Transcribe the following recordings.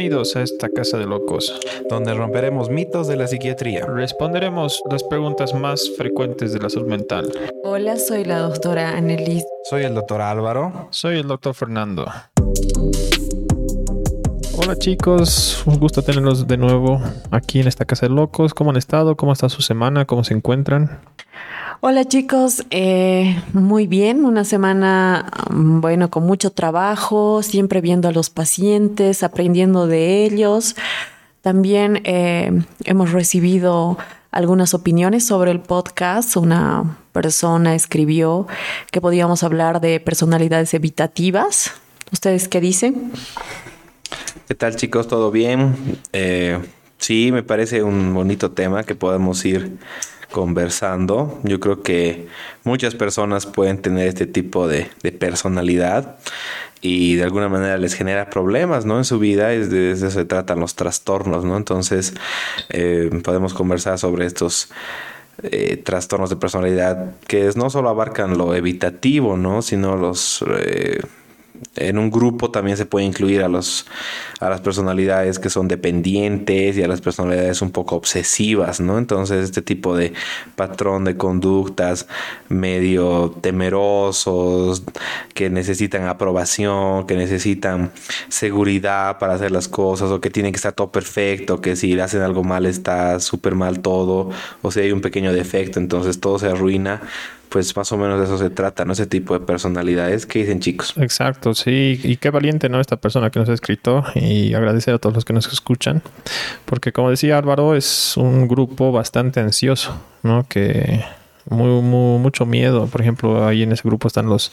Bienvenidos a esta casa de locos, donde romperemos mitos de la psiquiatría. Responderemos las preguntas más frecuentes de la salud mental. Hola, soy la doctora Annelies. Soy el doctor Álvaro. Soy el doctor Fernando. Hola chicos, un gusto tenerlos de nuevo aquí en esta casa de locos. ¿Cómo han estado? ¿Cómo está su semana? ¿Cómo se encuentran? Hola chicos, eh, muy bien, una semana, mm, bueno, con mucho trabajo, siempre viendo a los pacientes, aprendiendo de ellos. También eh, hemos recibido algunas opiniones sobre el podcast. Una persona escribió que podíamos hablar de personalidades evitativas. ¿Ustedes qué dicen? ¿Qué tal chicos? ¿Todo bien? Eh, sí, me parece un bonito tema que podemos ir conversando. Yo creo que muchas personas pueden tener este tipo de, personalidad y de alguna manera les genera problemas, ¿no? En su vida, es de, eso se tratan los trastornos, ¿no? Entonces, eh, podemos conversar sobre estos eh, trastornos de personalidad que no solo abarcan lo evitativo, ¿no? Sino los... Eh, en un grupo también se puede incluir a, los, a las personalidades que son dependientes y a las personalidades un poco obsesivas, ¿no? Entonces este tipo de patrón de conductas medio temerosos, que necesitan aprobación, que necesitan seguridad para hacer las cosas o que tienen que estar todo perfecto, que si hacen algo mal está súper mal todo, o si hay un pequeño defecto, entonces todo se arruina pues más o menos de eso se trata, ¿no? Ese tipo de personalidades. ¿Qué dicen chicos? Exacto, sí. Y qué valiente, ¿no? Esta persona que nos ha escrito y agradecer a todos los que nos escuchan. Porque como decía Álvaro, es un grupo bastante ansioso, ¿no? Que muy, mucho miedo. Por ejemplo, ahí en ese grupo están los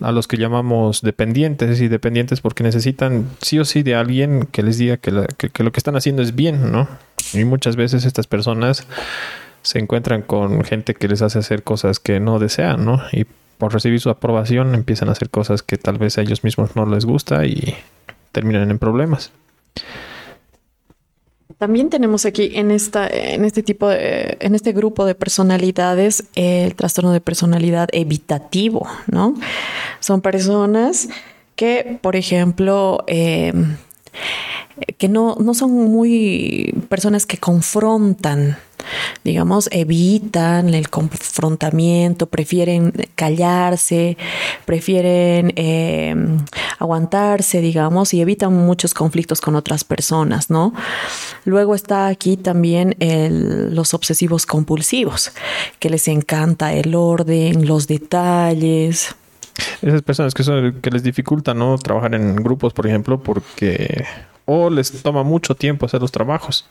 a los que llamamos dependientes y dependientes porque necesitan sí o sí de alguien que les diga que, que lo que están haciendo es bien, ¿no? Y muchas veces estas personas se encuentran con gente que les hace hacer cosas que no desean, ¿no? Y por recibir su aprobación empiezan a hacer cosas que tal vez a ellos mismos no les gusta y terminan en problemas. También tenemos aquí en esta, en este tipo de, en este grupo de personalidades, el trastorno de personalidad evitativo, ¿no? Son personas que, por ejemplo, eh, que no, no son muy personas que confrontan, digamos, evitan el confrontamiento, prefieren callarse, prefieren em, aguantarse, digamos, y evitan muchos conflictos con otras personas, ¿no? Luego está aquí también los obsesivos compulsivos, que les encanta el orden, los detalles. Esas personas que, son, que les dificulta no trabajar en grupos, por ejemplo, porque o les toma mucho tiempo hacer los trabajos.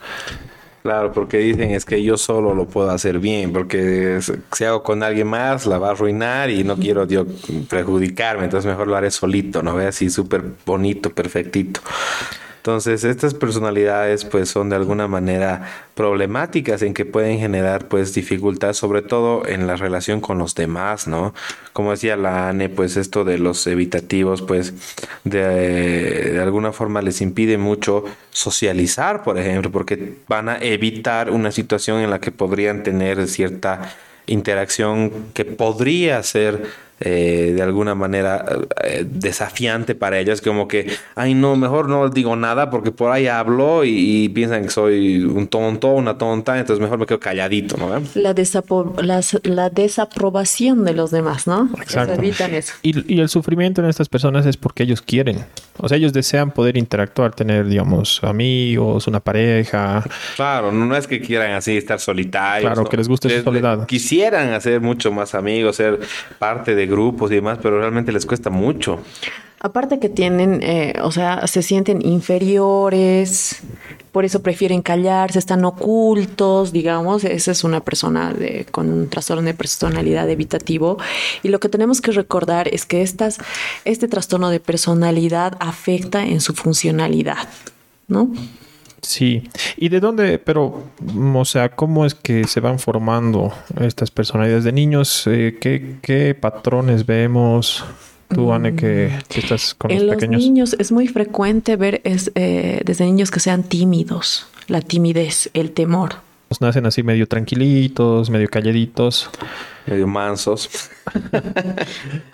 Claro, porque dicen es que yo solo lo puedo hacer bien, porque si hago con alguien más la va a arruinar y no quiero yo perjudicarme, entonces mejor lo haré solito, ¿no? Ve así súper bonito, perfectito. Entonces, estas personalidades pues son de alguna manera problemáticas en que pueden generar pues dificultad, sobre todo en la relación con los demás, ¿no? Como decía la ANE, pues esto de los evitativos pues de, de alguna forma les impide mucho socializar, por ejemplo, porque van a evitar una situación en la que podrían tener cierta interacción que podría ser eh, de alguna manera eh, desafiante para ellos, como que, ay no, mejor no digo nada porque por ahí hablo y, piensan que soy un tonto, una tonta, entonces mejor me quedo calladito, ¿no? La, la, desaprobación de los demás, ¿no? Exacto. Evitan eso. Y, y el sufrimiento en estas personas es porque ellos quieren, o sea, ellos desean poder interactuar, tener, digamos, amigos, una pareja. Claro, no es que quieran así estar solitarios. Claro, que les guste su soledad. Quisieran hacer mucho más amigos, ser parte de grupos y demás, pero realmente les cuesta mucho. Aparte que tienen, eh, o sea, se sienten inferiores, por eso prefieren callarse, están ocultos, digamos. Esa es una persona de, con un trastorno de personalidad evitativo. Y lo que tenemos que recordar es que estas, este trastorno de personalidad afecta en su funcionalidad, ¿no? Sí. ¿Y de dónde, pero, o sea, cómo es que se van formando estas personalidades de niños? Eh, ¿qué, patrones vemos? Tú, Anne, que, estás con en los pequeños. los niños es muy frecuente ver es, eh, desde niños que sean tímidos, la timidez, el temor. Nacen así medio tranquilitos, medio calladitos. Medio mansos.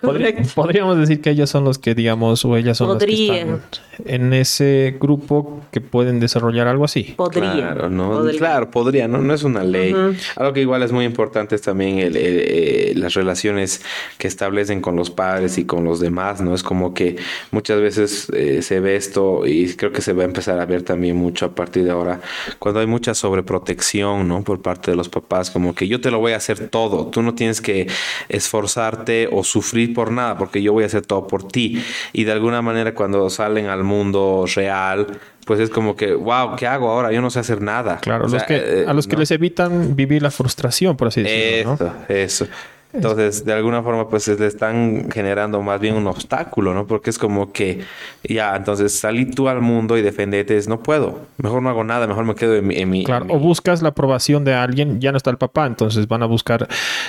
Podríamos decir que ellos son los que, digamos, o ellas son los que están en ese grupo que pueden desarrollar algo así. Podría. Claro, ¿no? Claro, podría, ¿no? No es una ley. Algo que igual es muy importante es también el, eh, las relaciones que establecen con los padres y con los demás, ¿no? Es como que muchas veces eh, se ve esto y creo que se va a empezar a ver también mucho a partir de ahora, cuando hay mucha sobreprotección, ¿no? Por parte de los papás, como que yo te lo voy a hacer todo, tú no tienes que esforzarte o sufrir por nada, porque yo voy a hacer todo por ti. Y de alguna manera cuando salen al mundo real, pues es como que, wow, ¿qué hago ahora? Yo no sé hacer nada. Claro, los que, eh, a los que les evitan vivir la frustración, por así decirlo. Eso, eso. Entonces, de alguna forma, pues le están generando más bien un obstáculo, ¿no? Porque es como que, ya, entonces salí tú al mundo y defendete, es, no puedo, mejor no hago nada, mejor me quedo en mi... claro, o buscas la aprobación de alguien, ya no está el papá, entonces van a buscar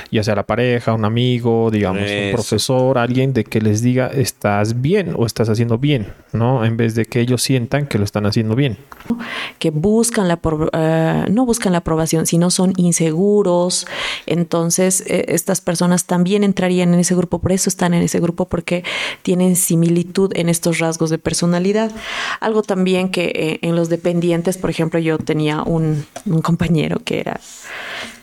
ya sea la pareja, un amigo, digamos, un profesor, alguien de que les diga, estás bien o estás haciendo bien, ¿no? En vez de que ellos sientan que lo están haciendo bien. Que buscan la, uh, no buscan la aprobación, sino son inseguros, entonces eh, estas personas personas también entrarían en ese grupo, por eso están en ese grupo, porque tienen similitud en estos rasgos de personalidad. Algo también que eh, en los dependientes, por ejemplo, yo tenía un, un compañero que era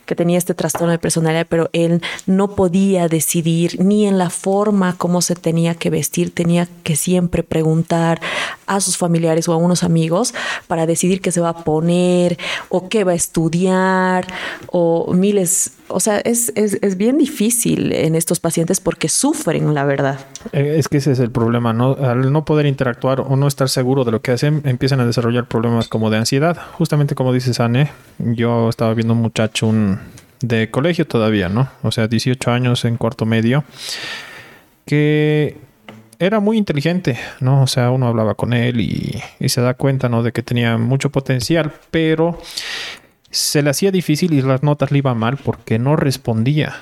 que tenía este trastorno de personalidad, pero él no podía decidir ni en la forma como se tenía que vestir, tenía que siempre preguntar a sus familiares o a unos amigos para decidir qué se va a poner o qué va a estudiar o miles, o sea, es, es, bien difícil en estos pacientes porque sufren, la verdad. Eh, es que ese es el problema, ¿no? Al no poder interactuar o no estar seguro de lo que hacen, empiezan a desarrollar problemas como de ansiedad. Justamente como dices, Anne, yo estaba viendo un muchacho, un, de colegio todavía, ¿no? O sea, 18 años en cuarto medio, que era muy inteligente, ¿no? O sea, uno hablaba con él y, se da cuenta, ¿no? De que tenía mucho potencial, pero se le hacía difícil y las notas le iban mal porque no respondía,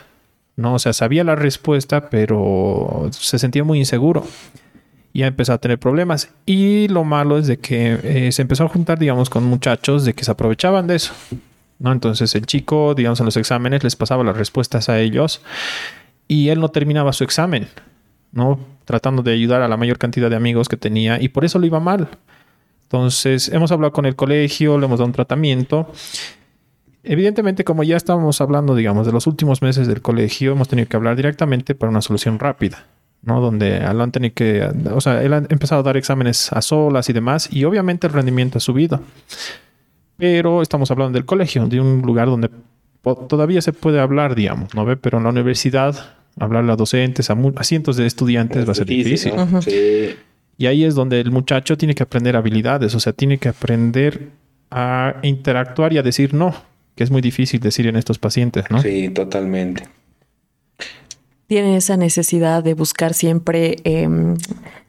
¿no? O sea, sabía la respuesta, pero se sentía muy inseguro. Y empezó a tener problemas. Y lo malo es de que eh, se empezó a juntar, digamos, con muchachos de que se aprovechaban de eso. ¿no? Entonces el chico, digamos, en los exámenes les pasaba las respuestas a ellos y él no terminaba su examen, ¿no? Tratando de ayudar a la mayor cantidad de amigos que tenía y por eso le iba mal. Entonces hemos hablado con el colegio, le hemos dado un tratamiento. Evidentemente, como ya estábamos hablando, digamos, de los últimos meses del colegio, hemos tenido que hablar directamente para una solución rápida. ¿no? Donde él han tenido que, o sea, él ha empezado a dar exámenes a solas y demás, y obviamente el rendimiento ha subido. Pero estamos hablando del colegio, de un lugar donde todavía se puede hablar, digamos, ¿no ve? Pero en la universidad, hablarle a docentes, a, cientos de estudiantes va a ser difícil. Y ahí es donde el muchacho tiene que aprender habilidades, o sea, tiene que aprender a interactuar y a decir no, que es muy difícil decir en estos pacientes, ¿no? Sí, totalmente. Tiene esa necesidad de buscar siempre em,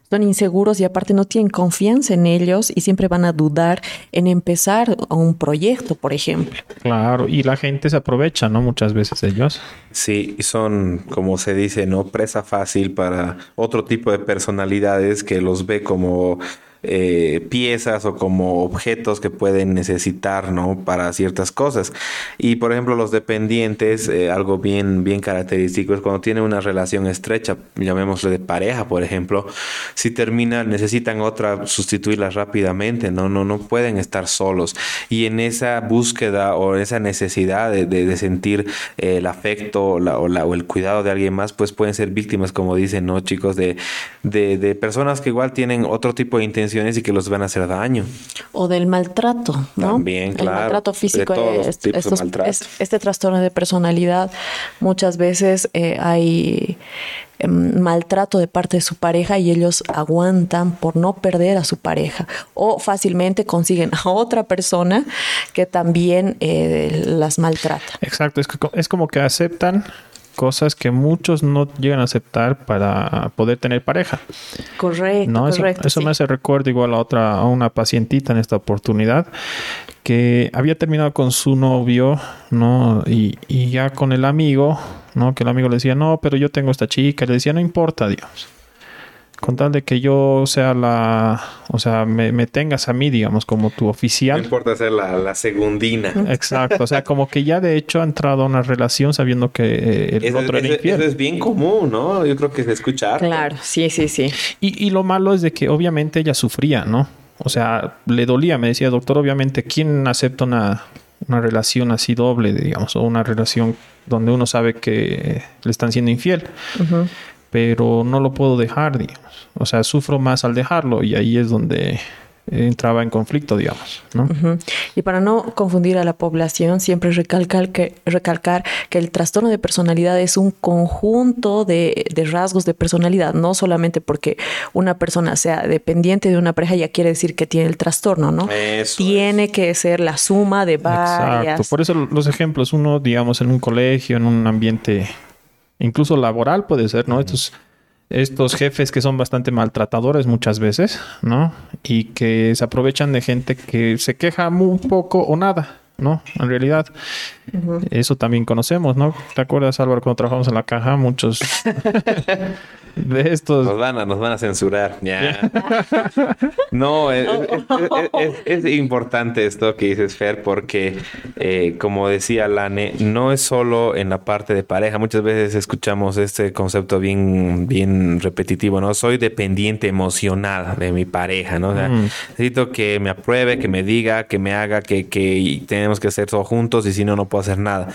son inseguros y aparte no tienen confianza en ellos y siempre van a dudar en empezar un proyecto, por ejemplo. Claro, y la gente se aprovecha, ¿no? Muchas veces ellos. Sí, y son, como se dice, ¿no? Presa fácil para otro tipo de personalidades que los ve como eh, piezas o como objetos que pueden necesitar, ¿no? Para ciertas cosas. Y por ejemplo, los dependientes, eh, algo bien, bien característico es cuando tienen una relación estrecha, llamémosle de pareja, por ejemplo, si terminan, necesitan otra, sustituirla rápidamente, ¿no? No, no pueden estar solos. Y en esa búsqueda o esa necesidad de, de, sentir eh, el afecto o, la, o, el cuidado de alguien más, pues pueden ser víctimas, como dicen, ¿no, chicos? De, de, de personas que igual tienen otro tipo de intención y que los van a hacer daño. O del maltrato, ¿no? También, claro. El maltrato físico. este trastorno de personalidad, muchas veces eh, hay em, maltrato de parte de su pareja y ellos aguantan por no perder a su pareja o fácilmente consiguen a otra persona que también eh, las maltrata. Exacto, es, es como que aceptan cosas que muchos no llegan a aceptar para poder tener pareja. Correcto. ¿no? Eso, eso me hace recuerdo igual a otra, a una pacientita en esta oportunidad que había terminado con su novio, ¿no? Y, y ya con el amigo, ¿no? Que el amigo le decía, no, pero yo tengo esta chica, le decía, no importa, Dios. Con tal de que yo sea la, o sea, me, me tengas a mí, digamos, como tu No oficial. importa ser la, la segundina. Exacto, o sea, como que ya de hecho ha entrado a una relación sabiendo que eh, el Eso, otro era eso- infiel. eso es bien común, ¿no? Yo creo que se escucha. harto. Claro, sí, sí, sí. Y, y lo malo es de que obviamente ella sufría, ¿no? O sea, le dolía, me decía, doctor, obviamente, ¿quién acepta una, una relación así doble, digamos, o una relación donde uno sabe que le están siendo infiel? Pero no lo puedo dejar, digamos. O sea, sufro más al dejarlo y ahí es donde entraba en conflicto, digamos, ¿no? Ujú. Y para no confundir a la población, siempre recalcar que, recalcar que el trastorno de personalidad es un conjunto de, de rasgos de personalidad, no solamente porque una persona sea dependiente de una pareja ya quiere decir que tiene el trastorno, ¿no? Eso tiene que ser la suma de varias. Exacto. Por eso los ejemplos, uno, digamos, en un colegio, en un ambiente incluso laboral puede ser, ¿no? Estos, estos jefes que son bastante maltratadores muchas veces, ¿no? Y que se aprovechan de gente que se queja muy poco o nada, ¿no? En realidad, eso también conocemos, ¿no? ¿Te acuerdas, Álvaro, cuando trabajamos en la caja? Muchos de estos... Nos van a, nos van a censurar. Ya. No, es, es- es- es importante esto que dices, Fer, porque eh, como decía Lane, no es solo en la parte de pareja. Muchas veces escuchamos este concepto bien, bien repetitivo, ¿no? Soy dependiente emocional de mi pareja, ¿no? O sea, Mm. necesito que me apruebe, que me diga, que me haga, que, que tenemos que hacer todo juntos y si no, no puedo hacer nada.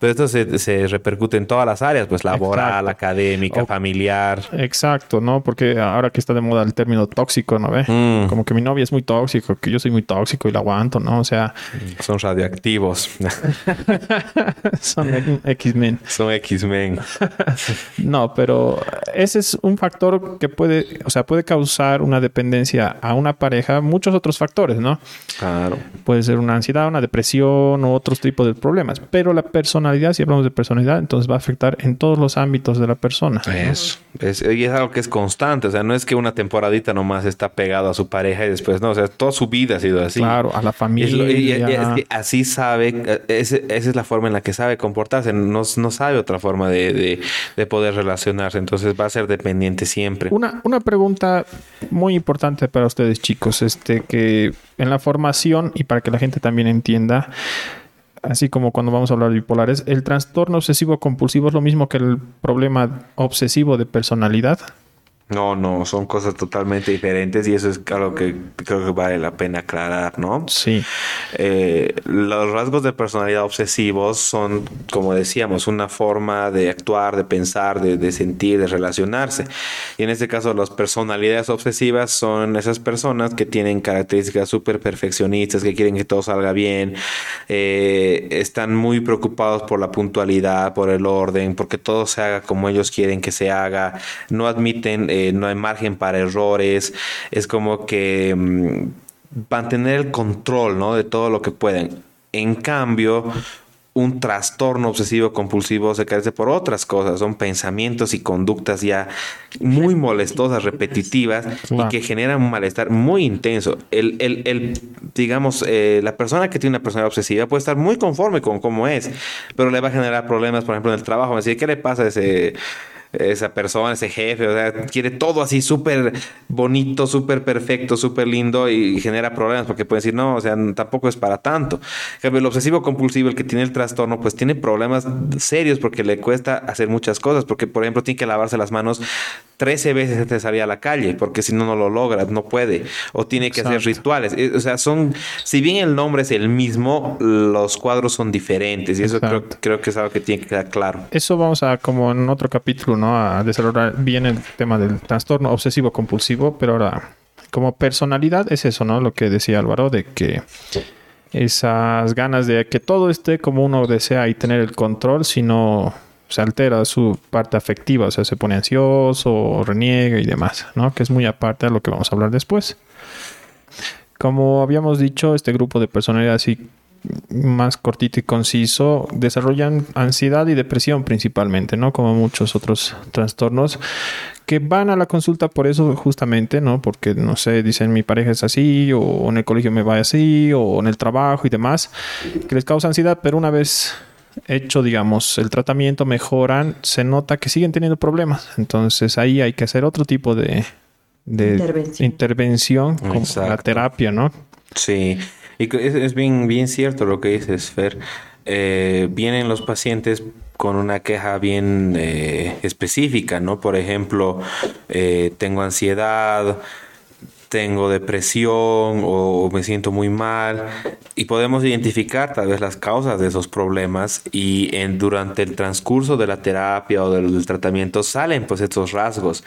Pero esto se, se repercute en todas las áreas, pues laboral, Exacto. académica, O- familiar. Exacto, ¿no? Porque ahora que está de moda el término tóxico, ¿no ve? Mm. Como que mi novia es muy tóxico, que yo soy muy tóxico y la aguanto, ¿no? O sea, Son radioactivos. son X-Men. Son X-Men. No, pero ese es un factor que puede, o sea, puede causar una dependencia a una pareja, muchos otros factores, ¿no? Claro. Puede ser una ansiedad, una depresión u otros tipos de problemas, pero la personalidad, si hablamos de personalidad, entonces va a afectar en todos los ámbitos de la persona. Eso. Es, y es algo que es constante. O sea, no es que una temporadita nomás está pegado a su pareja y después no. O sea, toda su vida ha sido así. Claro, a la es, y- y- familia. y es que así sabe, ese- esa es la forma en la que sabe comportarse. No, no sabe otra forma de, de- de poder relacionarse. Entonces va a ser dependiente siempre. Una, una pregunta muy importante para ustedes, chicos, este que en la formación y para que la gente también entienda, así como cuando vamos a hablar de bipolares, el trastorno obsesivo compulsivo es lo mismo que el problema obsesivo de personalidad. No, no, son cosas totalmente diferentes y eso es algo que creo que vale la pena aclarar, ¿no? Sí. Eh, los rasgos de personalidad obsesivos son, como decíamos, una forma de actuar, de pensar, de, de sentir, de relacionarse. Y en este caso, las personalidades obsesivas son esas personas que tienen características súper perfeccionistas, que quieren que todo salga bien, eh, están muy preocupados por la puntualidad, por el orden, porque todo se haga como ellos quieren que se haga, no admiten, eh, no hay margen para errores, es como que... mm, mantener el control ¿no? de todo lo que pueden. En cambio, un trastorno obsesivo compulsivo se carece por otras cosas, son pensamientos y conductas ya muy molestosas, repetitivas Claro. y que generan un malestar muy intenso. El, el- el, digamos, eh, la persona que tiene una personalidad obsesiva puede estar muy conforme con cómo es, pero le va a generar problemas, por ejemplo, en el trabajo. Decir, ¿qué le pasa a ese esa persona, ese jefe, o sea, quiere todo así súper bonito, súper perfecto, súper lindo y genera problemas porque puede decir, no, o sea, tampoco es para tanto. El obsesivo compulsivo, el que tiene el trastorno, pues tiene problemas serios porque le cuesta hacer muchas cosas, porque por ejemplo tiene que lavarse las manos 13 veces antes de salir a la calle, porque si no, no lo logra, no puede, o tiene que hacer rituales. Eh, O sea, son, si bien el nombre es el mismo, los cuadros son diferentes y eso creo, creo que es algo que tiene que quedar claro. Eso vamos a, como en otro capítulo, ¿no? A desarrollar bien el tema del trastorno obsesivo compulsivo, pero ahora, como personalidad, es eso, ¿no? Lo que decía Álvaro, de que esas ganas de que todo esté como uno desea y tener el control, si no se altera su parte afectiva, o sea, se pone ansioso, reniega y demás, ¿no? Que es muy aparte de lo que vamos a hablar después. Como habíamos dicho, este grupo de personalidad así más cortito y conciso desarrollan ansiedad y depresión principalmente, ¿no? Como muchos otros trastornos que van a la consulta por eso justamente, ¿no? Porque, no sé, dicen mi pareja es así, o en el colegio me va así, o en el trabajo y demás, que les causa ansiedad, pero una vez hecho, digamos, el tratamiento, mejoran, se nota que siguen teniendo problemas. Entonces ahí hay que hacer otro tipo de, intervención, como la terapia, ¿no? Sí, y es, bien, bien cierto lo que dices, Fer. Eh, vienen los pacientes con una queja bien eh, específica, ¿no? Por ejemplo, eh, tengo ansiedad, tengo depresión o, me siento muy mal y podemos identificar tal vez las causas de esos problemas y en, durante el transcurso de la terapia o del, tratamiento salen pues estos rasgos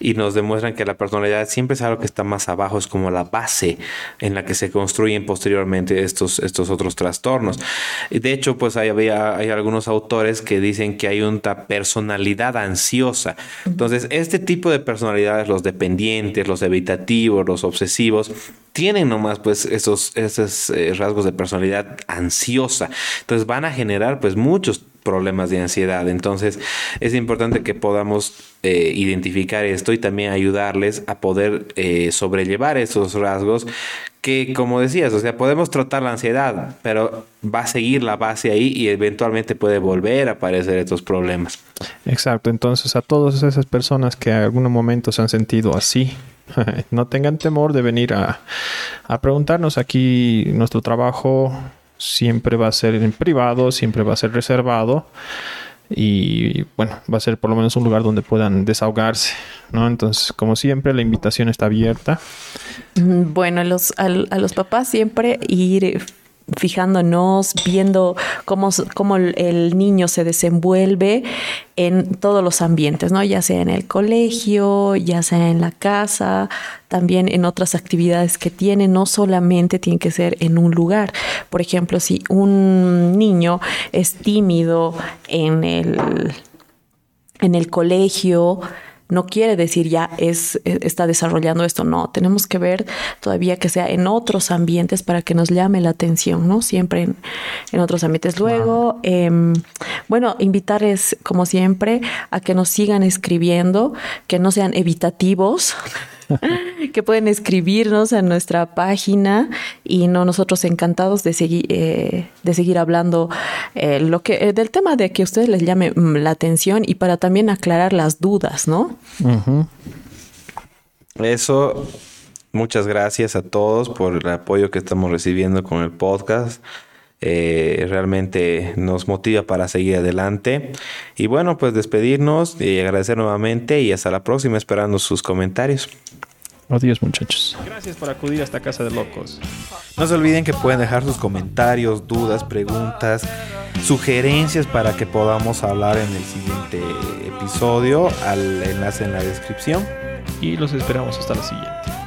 y nos demuestran que la personalidad siempre es algo que está más abajo, es como la base en la que se construyen posteriormente estos, estos otros trastornos. De hecho pues hay, hay algunos autores que dicen que hay una personalidad ansiosa. Entonces este tipo de personalidades, los dependientes, los evitativos, los obsesivos, tienen nomás pues esos, esos eh, rasgos de personalidad ansiosa. Entonces van a generar pues muchos problemas de ansiedad. Entonces es importante que podamos eh, identificar esto y también ayudarles a poder eh, sobrellevar esos rasgos que como decías, o sea, podemos tratar la ansiedad, pero va a seguir la base ahí y eventualmente puede volver a aparecer estos problemas. Exacto, entonces a todas esas personas que en algún momento se han sentido así, no tengan temor de venir a, preguntarnos. Aquí nuestro trabajo siempre va a ser en privado, siempre va a ser reservado y bueno, va a ser por lo menos un lugar donde puedan desahogarse, ¿no? Entonces, como siempre, la invitación está abierta. Bueno, a los, a los papás siempre ir fijándonos, viendo cómo, cómo el niño se desenvuelve en todos los ambientes, ¿no? Ya sea en el colegio, ya sea en la casa, también en otras actividades que tiene, no solamente tiene que ser en un lugar. Por ejemplo, si un niño es tímido en el, en el colegio, no quiere decir ya es, e, está desarrollando esto, no, tenemos que ver todavía que sea en otros ambientes para que nos llame la atención, ¿no? Siempre en, otros ambientes. Luego, em, bueno, invitarles, como siempre, a que nos sigan escribiendo, que no sean evitativos. que pueden escribirnos en nuestra página y no nosotros encantados de seguir eh, de seguir hablando eh, lo que eh, del tema de que a ustedes les llame mm, la atención y para también aclarar las dudas, ¿no? Eso muchas gracias a todos por el apoyo que estamos recibiendo con el podcast. Realmente nos motiva para seguir adelante. Y bueno, pues despedirnos y agradecer nuevamente y hasta la próxima esperando sus comentarios. Adiós muchachos. Gracias por acudir a esta casa de locos. No se olviden que pueden dejar sus comentarios, dudas, preguntas, sugerencias para que podamos hablar en el siguiente episodio al enlace en la descripción. Y los esperamos hasta la siguiente.